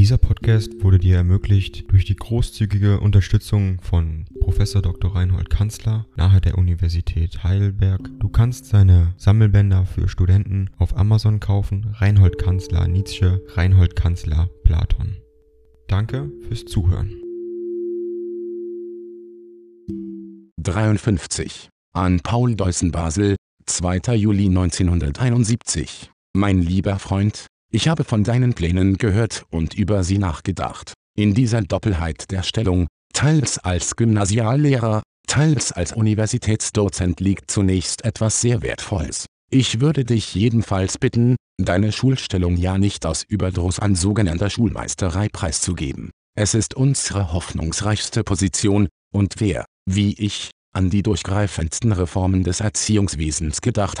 Dieser Podcast wurde dir ermöglicht durch die großzügige Unterstützung von Professor Dr. Reinhold Kanzler nahe der Universität Heidelberg. Du kannst seine Sammelbänder für Studenten auf Amazon kaufen. Reinhold Kanzler Nietzsche, Reinhold Kanzler Platon. Danke fürs Zuhören. 53. An Paul Deussen Basel, 2. Juli 1971. Mein lieber Freund, ich habe von deinen Plänen gehört und über sie nachgedacht. In dieser Doppelheit der Stellung, teils als Gymnasiallehrer, teils als Universitätsdozent liegt zunächst etwas sehr Wertvolles. Ich würde dich jedenfalls bitten, deine Schulstellung ja nicht aus Überdruss an sogenannter Schulmeisterei preiszugeben. Es ist unsere hoffnungsreichste Position, und wer, wie ich, an die durchgreifendsten Reformen des Erziehungswesens gedacht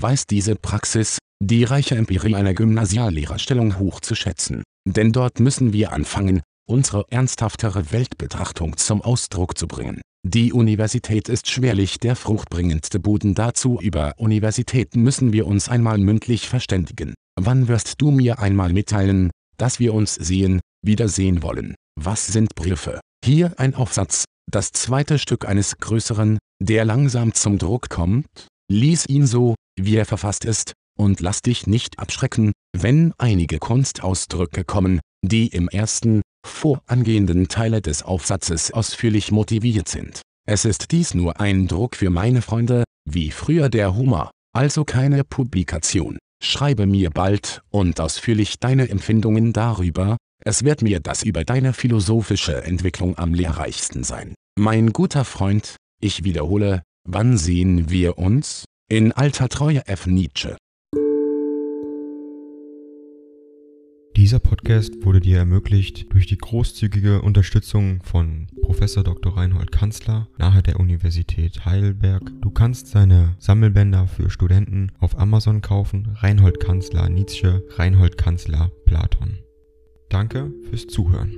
Weiß diese Praxis, die reiche Empirie einer Gymnasiallehrerstellung hochzuschätzen. Denn dort müssen wir anfangen, unsere ernsthaftere Weltbetrachtung zum Ausdruck zu bringen. Die Universität ist schwerlich der fruchtbringendste Boden dazu über Universitäten müssen wir uns einmal mündlich verständigen. Wann wirst du mir einmal mitteilen, dass wir uns sehen, wiedersehen wollen? Was sind Briefe? Hier ein Aufsatz, das zweite Stück eines größeren, der langsam zum Druck kommt. Lies ihn so, wie er verfasst ist, und lass dich nicht abschrecken, wenn einige Kunstausdrücke kommen, die im ersten, vorangehenden Teile des Aufsatzes ausführlich motiviert sind. Es ist dies nur ein Druck für meine Freunde, wie früher der Humor, also keine Publikation. Schreibe mir bald und ausführlich deine Empfindungen darüber, es wird mir das über deine philosophische Entwicklung am lehrreichsten sein. Mein guter Freund, ich wiederhole, wann sehen wir uns? In alter Treue F. Nietzsche. Dieser Podcast wurde dir ermöglicht durch die großzügige Unterstützung von Professor Dr. Reinhold Kanzler nahe der Universität Heidelberg. Du kannst seine Sammelbänder für Studenten auf Amazon kaufen. Reinhold Kanzler Nietzsche, Reinhold Kanzler Platon. Danke fürs Zuhören.